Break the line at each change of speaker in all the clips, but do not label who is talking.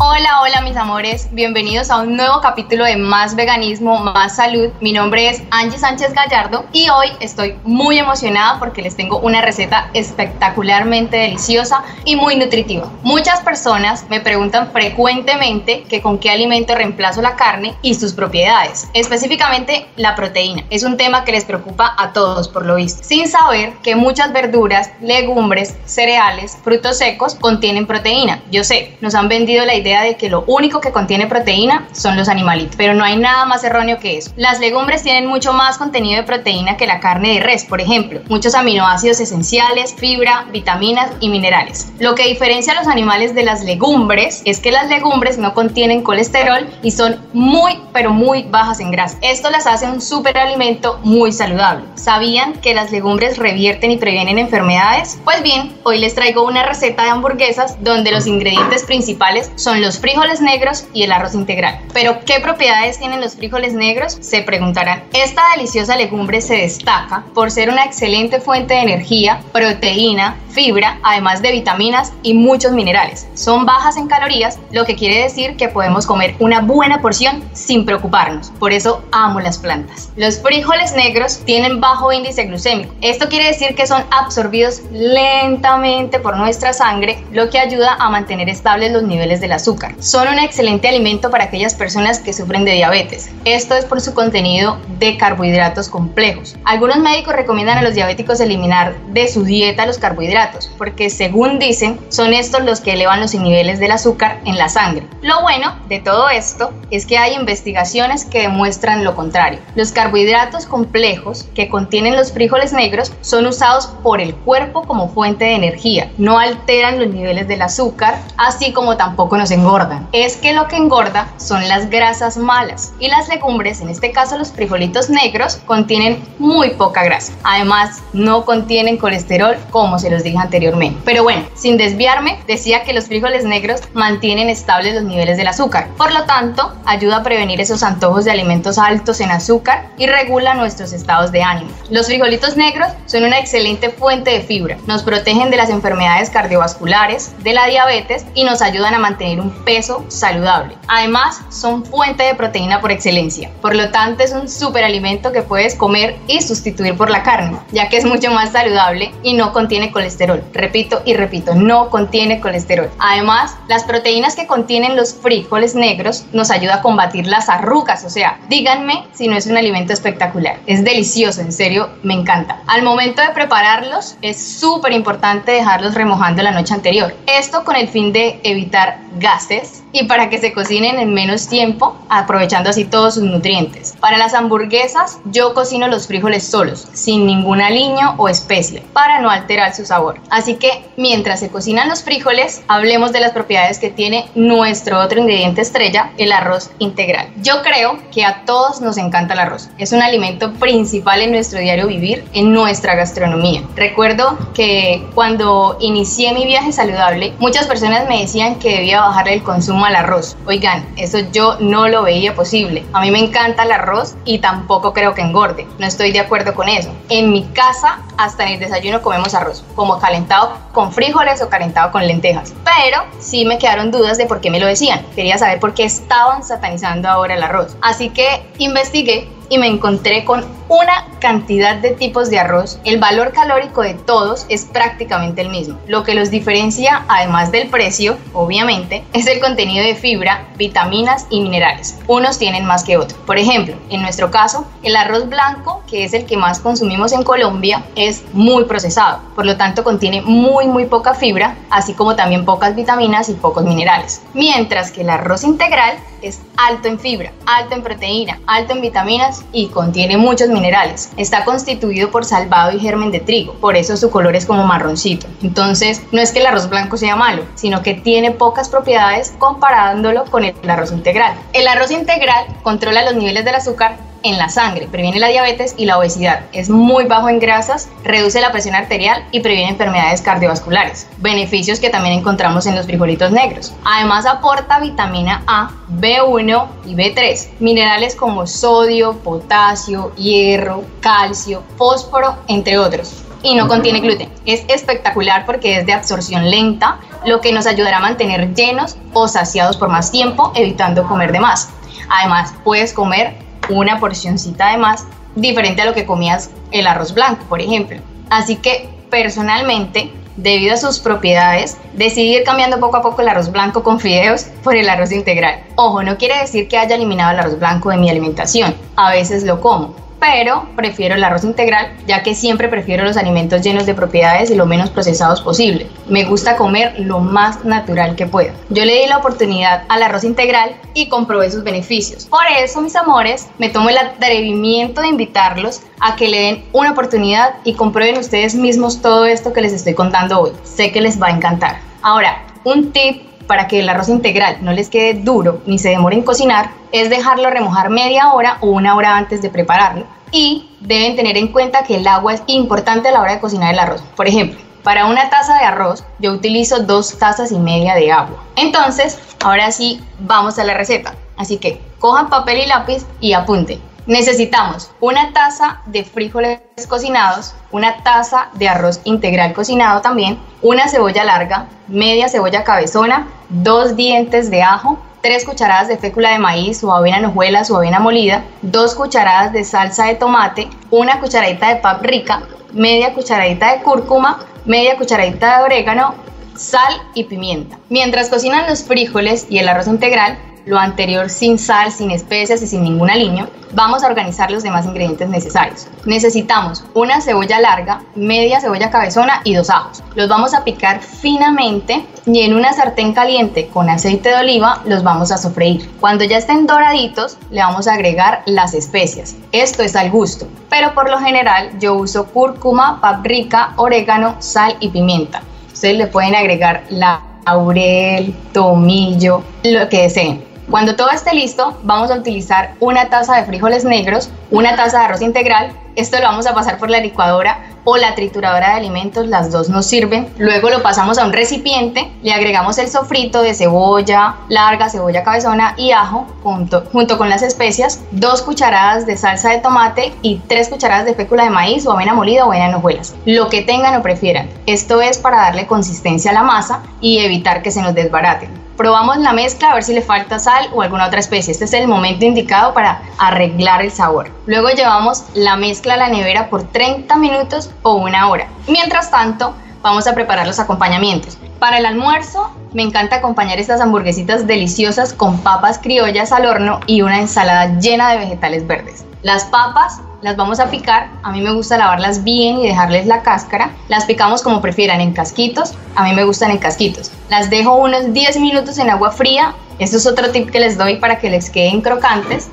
Hola, hola mis amores, bienvenidos a un nuevo capítulo de Más Veganismo, Más Salud. Mi nombre es Angie Sánchez Gallardo y hoy estoy muy emocionada porque les tengo una receta espectacularmente deliciosa y muy nutritiva. Muchas personas me preguntan frecuentemente que con qué alimento reemplazo la carne y sus propiedades, específicamente la proteína. Es un tema que les preocupa a todos por lo visto, sin saber que muchas verduras, legumbres, cereales, frutos secos contienen proteína. Yo sé, nos han vendido la idea de que lo único que contiene proteína son los animalitos, pero no hay nada más erróneo que eso. Las legumbres tienen mucho más contenido de proteína que la carne de res, por ejemplo, muchos aminoácidos esenciales, fibra, vitaminas y minerales. Lo que diferencia a los animales de las legumbres es que las legumbres no contienen colesterol y son muy, pero muy bajas en grasa. Esto las hace un superalimento muy saludable. ¿Sabían que las legumbres revierten y previenen enfermedades? Pues bien, hoy les traigo una receta de hamburguesas donde los ingredientes principales son los frijoles negros y el arroz integral. Pero, ¿qué propiedades tienen los frijoles negros? Se preguntarán. Esta deliciosa legumbre se destaca por ser una excelente fuente de energía, proteína, fibra, además de vitaminas y muchos minerales. Son bajas en calorías, lo que quiere decir que podemos comer una buena porción sin preocuparnos. Por eso amo las plantas. Los frijoles negros tienen bajo índice glucémico. Esto quiere decir que son absorbidos lentamente por nuestra sangre, lo que ayuda a mantener estables los niveles del azúcar. Son un excelente alimento para aquellas personas que sufren de diabetes. Esto es por su contenido de carbohidratos complejos. Algunos médicos recomiendan a los diabéticos eliminar de su dieta los carbohidratos porque según dicen, son estos los que elevan los niveles del azúcar en la sangre. Lo bueno de todo esto es que hay investigaciones que demuestran lo contrario. Los carbohidratos complejos que contienen los frijoles negros son usados por el cuerpo como fuente de energía, no alteran los niveles del azúcar, así como tampoco nos engordan. Es que lo que engorda son las grasas malas y las legumbres, en este caso los frijolitos negros, contienen muy poca grasa. Además, no contienen colesterol como se los dije anteriormente. Pero bueno, sin desviarme, decía que los frijoles negros mantienen estables los niveles del azúcar. Por lo tanto, ayuda a prevenir esos antojos de alimentos altos en azúcar y regula nuestros estados de ánimo. Los frijolitos negros son una excelente fuente de fibra. Nos protegen de las enfermedades cardiovasculares, de la diabetes y nos ayudan a mantener un peso saludable. Además, son fuente de proteína por excelencia. Por lo tanto, es un superalimento que puedes comer y sustituir por la carne, ya que es mucho más saludable y no contiene colesterol Repito y repito, no contiene colesterol. Además, las proteínas que contienen los frijoles negros nos ayuda a combatir las arrugas. O sea, díganme si no es un alimento espectacular. Es delicioso, en serio, me encanta. Al momento de prepararlos, es súper importante dejarlos remojando la noche anterior. Esto con el fin de evitar gases y para que se cocinen en menos tiempo, aprovechando así todos sus nutrientes. Para las hamburguesas, yo cocino los frijoles solos, sin ningún aliño o especia, para no alterar su sabor. Así que mientras se cocinan los frijoles, hablemos de las propiedades que tiene nuestro otro ingrediente estrella, el arroz integral. Yo creo que a todos nos encanta el arroz. Es un alimento principal en nuestro diario vivir, en nuestra gastronomía. Recuerdo que cuando inicié mi viaje saludable, muchas personas me decían que debía bajar el consumo al arroz. Oigan, eso yo no lo veía posible. A mí me encanta el arroz y tampoco creo que engorde. No estoy de acuerdo con eso. En mi casa, hasta en el desayuno comemos arroz, como calentado con frijoles o calentado con lentejas. Pero sí me quedaron dudas de por qué me lo decían. Quería saber por qué estaban satanizando ahora el arroz. Así que investigué y me encontré con una cantidad de tipos de arroz. El valor calórico de todos es prácticamente el mismo. Lo que los diferencia, además del precio, obviamente, es el contenido de fibra, vitaminas y minerales. Unos tienen más que otros. Por ejemplo, en nuestro caso, el arroz blanco, que es el que más consumimos en Colombia, es muy procesado. Por lo tanto, contiene muy, muy poca fibra, así como también pocas vitaminas y pocos minerales. Mientras que el arroz integral es alto en fibra, alto en proteína, alto en vitaminas y contiene muchos minerales. Está constituido por salvado y germen de trigo, por eso su color es como marroncito. Entonces, no es que el arroz blanco sea malo, sino que tiene pocas propiedades comparándolo con el arroz integral. El arroz integral controla los niveles del azúcar en la sangre, previene la diabetes y la obesidad, es muy bajo en grasas, reduce la presión arterial y previene enfermedades cardiovasculares, beneficios que también encontramos en los frijolitos negros. Además aporta vitamina A, B1 y B3, minerales como sodio, potasio, hierro, calcio, fósforo, entre otros. y no contiene gluten. Es espectacular porque es de absorción lenta, lo que nos ayudará a mantener llenos o saciados por más tiempo, evitando comer de más. Además, puedes comer una porcioncita de más diferente a lo que comías el arroz blanco, por ejemplo. Así que personalmente, debido a sus propiedades, decidí ir cambiando poco a poco el arroz blanco con fideos por el arroz integral. Ojo, no quiere decir que haya eliminado el arroz blanco de mi alimentación. A veces lo como, pero prefiero el arroz integral ya que siempre prefiero los alimentos llenos de propiedades y lo menos procesados posible. Me gusta comer lo más natural que pueda. Yo le di la oportunidad al arroz integral y comprobé sus beneficios. Por eso, mis amores, me tomo el atrevimiento de invitarlos a que le den una oportunidad y comprueben ustedes mismos todo esto que les estoy contando hoy. Sé que les va a encantar. Ahora, un tip para que el arroz integral no les quede duro ni se demore en cocinar es dejarlo remojar media hora o una hora antes de prepararlo. Y deben tener en cuenta que el agua es importante a la hora de cocinar el arroz. Por ejemplo, para una taza de arroz yo utilizo dos tazas y media de agua. Entonces, ahora sí, vamos a la receta. Así que cojan papel y lápiz y apunten. Necesitamos una taza de frijoles cocinados, una taza de arroz integral cocinado también, una cebolla larga, media cebolla cabezona, dos dientes de ajo, tres cucharadas de fécula de maíz o avena en hojuelas o avena molida, dos cucharadas de salsa de tomate, una cucharadita de paprika, media cucharadita de cúrcuma, media cucharadita de orégano, sal y pimienta. Mientras cocinan los frijoles y el arroz integral, lo anterior sin sal, sin especias y sin ningún aliño, vamos a organizar los demás ingredientes necesarios. Necesitamos una cebolla larga, media cebolla cabezona y dos ajos. Los vamos a picar finamente y en una sartén caliente con aceite de oliva los vamos a sofreír. Cuando ya estén doraditos, le vamos a agregar las especias. Esto es al gusto, pero por lo general yo uso cúrcuma, paprika, orégano, sal y pimienta. Ustedes le pueden agregar laurel, tomillo, lo que deseen. Cuando todo esté listo, vamos a utilizar una taza de frijoles negros, una taza de arroz integral. Esto lo vamos a pasar por la licuadora o la trituradora de alimentos, las dos nos sirven. Luego lo pasamos a un recipiente, le agregamos el sofrito de cebolla larga, cebolla cabezona y ajo junto, con las especias, dos cucharadas de salsa de tomate y tres cucharadas de fécula de maíz o avena molida o avena en hojuelas, lo que tengan o prefieran. Esto es para darle consistencia a la masa y evitar que se nos desbaraten probamos la mezcla a ver si le falta sal o alguna otra especie. Este es el momento indicado para arreglar el sabor. Luego llevamos la mezcla a la nevera por 30 minutos o una hora. Mientras tanto, vamos a preparar los acompañamientos. Para el almuerzo, me encanta acompañar estas hamburguesitas deliciosas con papas criollas al horno y una ensalada llena de vegetales verdes. Las papas las vamos a picar, a mí me gusta lavarlas bien y dejarles la cáscara. Las picamos como prefieran, en casquitos, a mí me gustan en casquitos. Las dejo unos 10 minutos en agua fría, esto es otro tip que les doy para que les queden crocantes.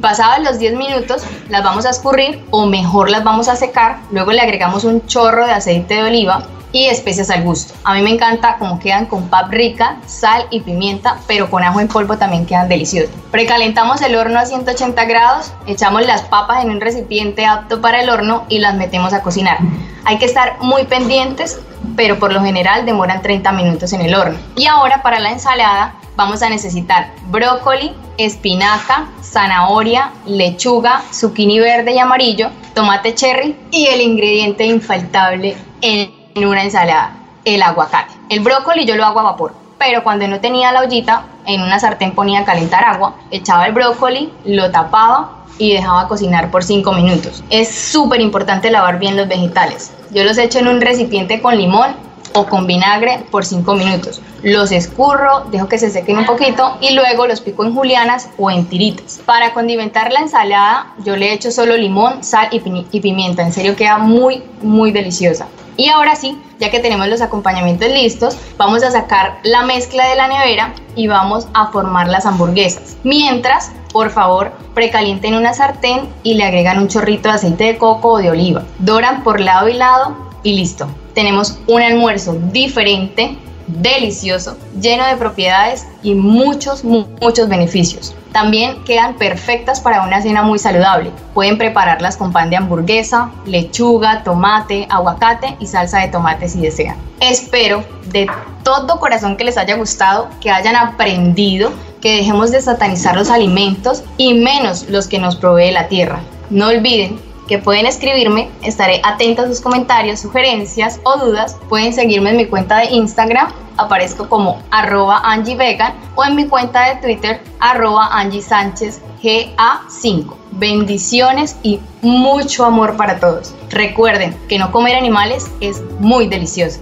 Pasados los 10 minutos, las vamos a escurrir o mejor las vamos a secar. Luego le agregamos un chorro de aceite de oliva y especias al gusto. A mí me encanta como quedan con paprika, sal y pimienta, pero con ajo en polvo también quedan deliciosos. Precalentamos el horno a 180 grados, echamos las papas en un recipiente apto para el horno y las metemos a cocinar. Hay que estar muy pendientes, pero por lo general demoran 30 minutos en el horno. Y ahora para la ensalada vamos a necesitar brócoli, espinaca, zanahoria, lechuga, zucchini verde y amarillo, tomate cherry y el ingrediente infaltable, el en una ensalada el aguacate. El brócoli yo lo hago a vapor, pero cuando no tenía la ollita, en una sartén ponía a calentar agua, echaba el brócoli, lo tapaba y dejaba cocinar por 5 minutos. Es súper importante lavar bien los vegetales. Yo los echo en un recipiente con limón o con vinagre por 5 minutos. Los escurro, dejo que se sequen un poquito y luego los pico en julianas o en tiritas. Para condimentar la ensalada yo le echo solo limón, sal y, y pimienta. En serio queda muy, muy deliciosa. Y ahora sí, ya que tenemos los acompañamientos listos, vamos a sacar la mezcla de la nevera y vamos a formar las hamburguesas. Mientras, por favor, precalienten una sartén y le agregan un chorrito de aceite de coco o de oliva. Doran por lado y lado y listo. Tenemos un almuerzo diferente, delicioso, lleno de propiedades y muchos, muchos beneficios. También quedan perfectas para una cena muy saludable. Pueden prepararlas con pan de hamburguesa, lechuga, tomate, aguacate y salsa de tomate si desean. Espero de todo corazón que les haya gustado, que hayan aprendido, que dejemos de satanizar los alimentos y menos los que nos provee la tierra. No olviden que pueden escribirme, estaré atenta a sus comentarios, sugerencias o dudas. Pueden seguirme en mi cuenta de Instagram, aparezco como arroba Angie o en mi cuenta de Twitter arroba Angie Sánchez GA5. Bendiciones y mucho amor para todos. Recuerden que no comer animales es muy delicioso.